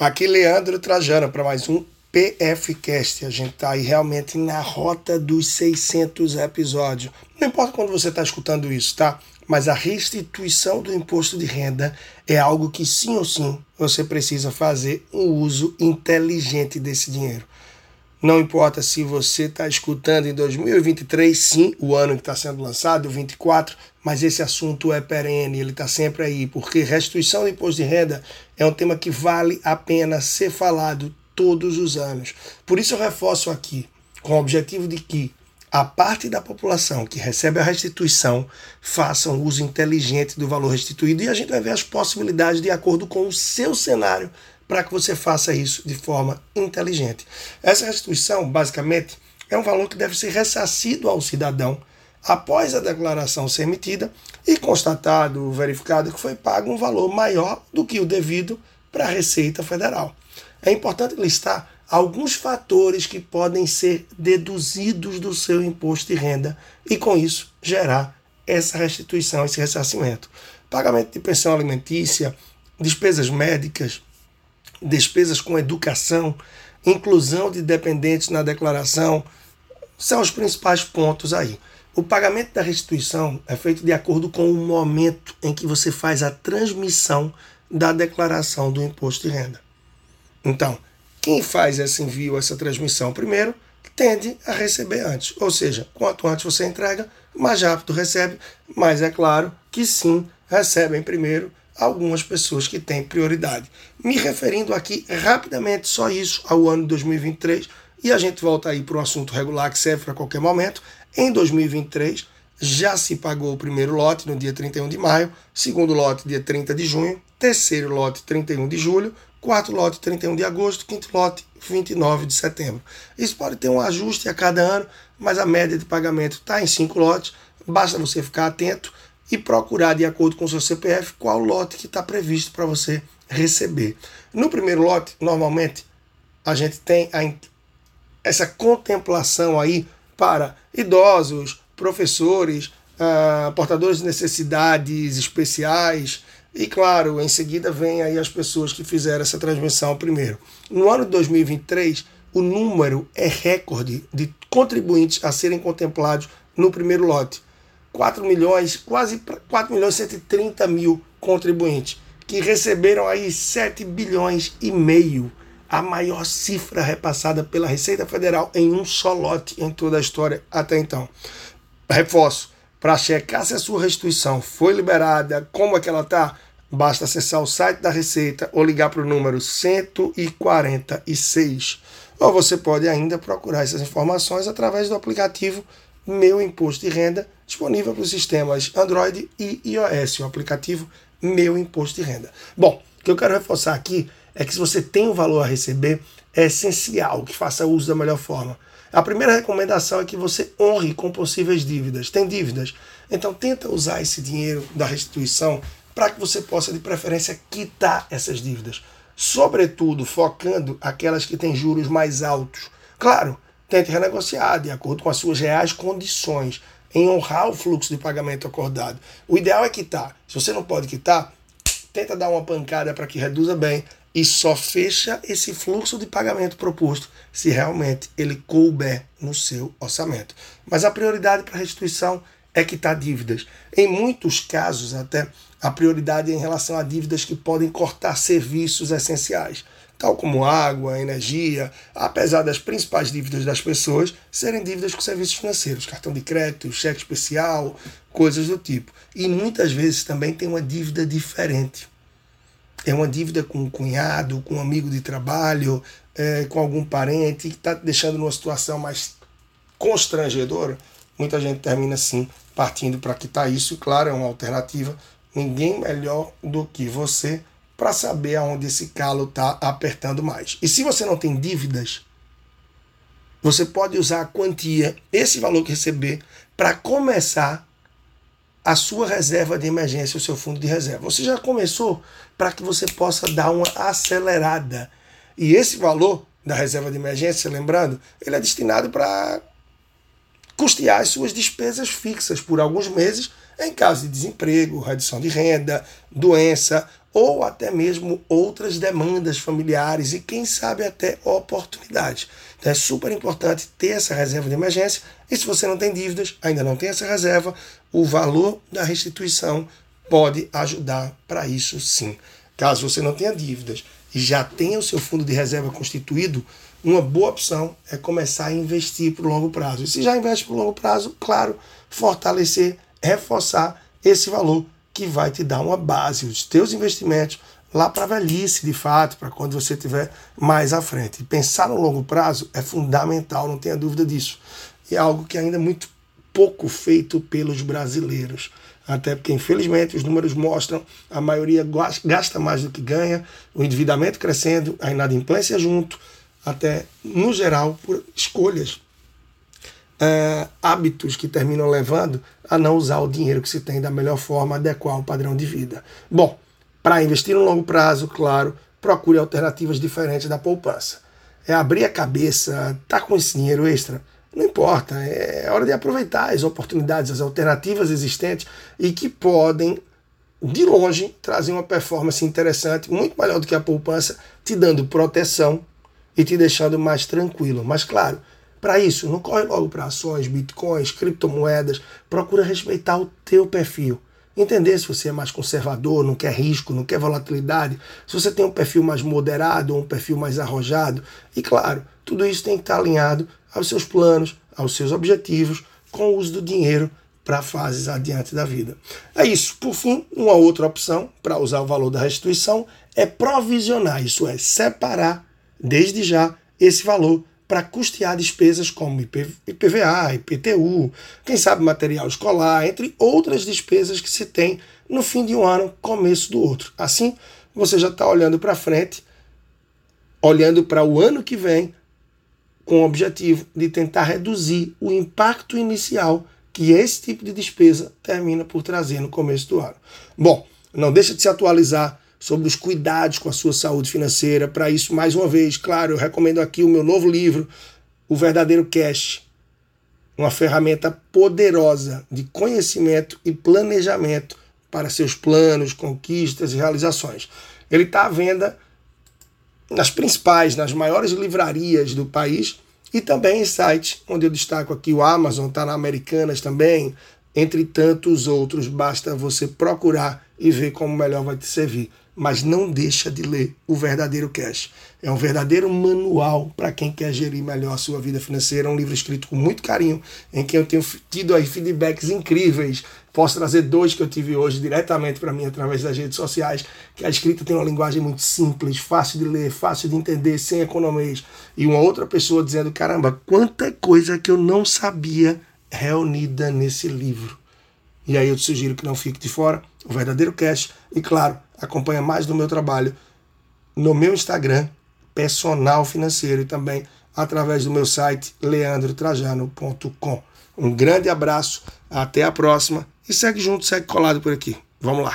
Aqui Leandro Trajano para mais um PFcast. A gente está aí realmente na rota dos 600 episódios. Não importa quando você está escutando isso, tá? Mas a restituição do imposto de renda é algo que sim ou sim você precisa fazer um uso inteligente desse dinheiro. Não importa se você está escutando em 2023, sim, o ano que está sendo lançado, 24, mas esse assunto é perene, ele está sempre aí, porque restituição do imposto de renda é um tema que vale a pena ser falado todos os anos. Por isso eu reforço aqui, com o objetivo de que a parte da população que recebe a restituição faça um uso inteligente do valor restituído e a gente vai ver as possibilidades de acordo com o seu cenário para que você faça isso de forma inteligente. Essa restituição, basicamente, é um valor que deve ser ressarcido ao cidadão após a declaração ser emitida e constatado, verificado que foi pago um valor maior do que o devido para a Receita Federal. É importante listar alguns fatores que podem ser deduzidos do seu imposto de renda e, com isso, gerar essa restituição, esse ressarcimento. Pagamento de pensão alimentícia, despesas médicas, despesas com educação, inclusão de dependentes na declaração, são os principais pontos aí. O pagamento da restituição é feito de acordo com o momento em que você faz a transmissão da declaração do imposto de renda. Então, quem faz esse envio, essa transmissão primeiro, tende a receber antes. Ou seja, quanto antes você entrega, mais rápido recebe, mas é claro que sim, recebem primeiro algumas pessoas que têm prioridade. Me referindo aqui rapidamente só isso ao ano de 2023 e a gente volta aí para o assunto regular que serve para qualquer momento. Em 2023 já se pagou o primeiro lote no dia 31 de maio, segundo lote dia 30 de junho, terceiro lote 31 de julho, quarto lote 31 de agosto, quinto lote 29 de setembro. Isso pode ter um ajuste a cada ano, mas a média de pagamento está em cinco lotes. Basta você ficar atento e procurar, de acordo com o seu CPF, qual lote que está previsto para você receber. No primeiro lote, normalmente, a gente tem a, essa contemplação aí para idosos, professores, ah, portadores de necessidades especiais, e claro, em seguida vem aí as pessoas que fizeram essa transmissão primeiro. No ano de 2023, o número é recorde de contribuintes a serem contemplados no primeiro lote. 4 milhões, quase 4 milhões e 130 mil contribuintes, que receberam aí 7 bilhões e meio, a maior cifra repassada pela Receita Federal em um só lote em toda a história até então. Reforço, para checar se a sua restituição foi liberada, como é que ela está, basta acessar o site da Receita ou ligar para o número 146. Ou você pode ainda procurar essas informações através do aplicativo Meu Imposto de Renda disponível para os sistemas Android e iOS, o aplicativo Meu Imposto de Renda. Bom, o que eu quero reforçar aqui é que se você tem um valor a receber, é essencial que faça uso da melhor forma. A primeira recomendação é que você honre com possíveis dívidas. Tem dívidas? Então tenta usar esse dinheiro da restituição para que você possa, de preferência, quitar essas dívidas. Sobretudo focando aquelas que têm juros mais altos. Claro, tente renegociar de acordo com as suas reais condições em honrar o fluxo de pagamento acordado. O ideal é quitar. Se você não pode quitar, tenta dar uma pancada para que reduza bem e só fecha esse fluxo de pagamento proposto se realmente ele couber no seu orçamento. Mas a prioridade para restituição é quitar dívidas. Em muitos casos, até a prioridade é em relação a dívidas que podem cortar serviços essenciais tal como água, energia, apesar das principais dívidas das pessoas serem dívidas com serviços financeiros, cartão de crédito, cheque especial, coisas do tipo. E muitas vezes também tem uma dívida diferente. É uma dívida com um cunhado, com um amigo de trabalho, é, com algum parente que está deixando numa situação mais constrangedora. Muita gente termina assim, partindo para quitar isso. Claro, é uma alternativa. Ninguém melhor do que você para saber aonde esse calo está apertando mais. E se você não tem dívidas, você pode usar a quantia, esse valor que receber, para começar a sua reserva de emergência, o seu fundo de reserva. Você já começou para que você possa dar uma acelerada. E esse valor da reserva de emergência, lembrando, ele é destinado para custear as suas despesas fixas por alguns meses em caso de desemprego, redução de renda, doença ou até mesmo outras demandas familiares e quem sabe até oportunidades. Então é super importante ter essa reserva de emergência e se você não tem dívidas, ainda não tem essa reserva, o valor da restituição pode ajudar para isso sim. Caso você não tenha dívidas e já tenha o seu fundo de reserva constituído, uma boa opção é começar a investir para o longo prazo. E se já investe para o longo prazo, claro, fortalecer, reforçar esse valor que vai te dar uma base, os teus investimentos lá para a velhice, de fato, para quando você estiver mais à frente. E pensar no longo prazo é fundamental, não tenha dúvida disso. E é algo que ainda é muito pouco feito pelos brasileiros. Até porque, infelizmente, os números mostram a maioria gasta mais do que ganha, o endividamento crescendo, a inadimplência junto, até no geral por escolhas, é, hábitos que terminam levando a não usar o dinheiro que se tem da melhor forma, adequar ao padrão de vida. Bom, para investir no longo prazo, claro, procure alternativas diferentes da poupança. É abrir a cabeça, tá com esse dinheiro extra, não importa, é hora de aproveitar as oportunidades, as alternativas existentes e que podem, de longe, trazer uma performance interessante, muito melhor do que a poupança, te dando proteção e te deixando mais tranquilo. Mas claro, para isso, não corre logo para ações, bitcoins, criptomoedas. Procura respeitar o teu perfil. Entender se você é mais conservador, não quer risco, não quer volatilidade, se você tem um perfil mais moderado ou um perfil mais arrojado. E claro, tudo isso tem que estar alinhado aos seus planos, aos seus objetivos, com o uso do dinheiro para fases adiante da vida. É isso. Por fim, uma outra opção para usar o valor da restituição é provisionar, isso é, separar desde já esse valor para custear despesas como IPVA, IPTU, quem sabe material escolar, entre outras despesas que se tem no fim de um ano, começo do outro. Assim, você já está olhando para frente, olhando para o ano que vem, com o objetivo de tentar reduzir o impacto inicial que esse tipo de despesa termina por trazer no começo do ano. Bom, não deixa de se atualizar sobre os cuidados com a sua saúde financeira. Para isso, mais uma vez, claro, eu recomendo aqui o meu novo livro, O Verdadeiro Cash, uma ferramenta poderosa de conhecimento e planejamento para seus planos, conquistas e realizações. Ele está à venda nas principais, nas maiores livrarias do país e também em sites, onde eu destaco aqui o Amazon, está na Americanas também, entre tantos outros. Basta você procurar e ver como melhor vai te servir mas não deixa de ler o verdadeiro cash. É um verdadeiro manual para quem quer gerir melhor a sua vida financeira. É um livro escrito com muito carinho, em que eu tenho tido aí feedbacks incríveis. Posso trazer dois que eu tive hoje diretamente para mim através das redes sociais, que a escrita tem uma linguagem muito simples, fácil de ler, fácil de entender, sem economês. E uma outra pessoa dizendo: caramba, quanta coisa que eu não sabia reunida nesse livro. E aí eu te sugiro que não fique de fora, o verdadeiro cash. E claro, acompanha mais do meu trabalho no meu Instagram, personal financeiro, e também através do meu site leandrotrajano.com. Um grande abraço, até a próxima e segue junto, segue colado por aqui. Vamos lá.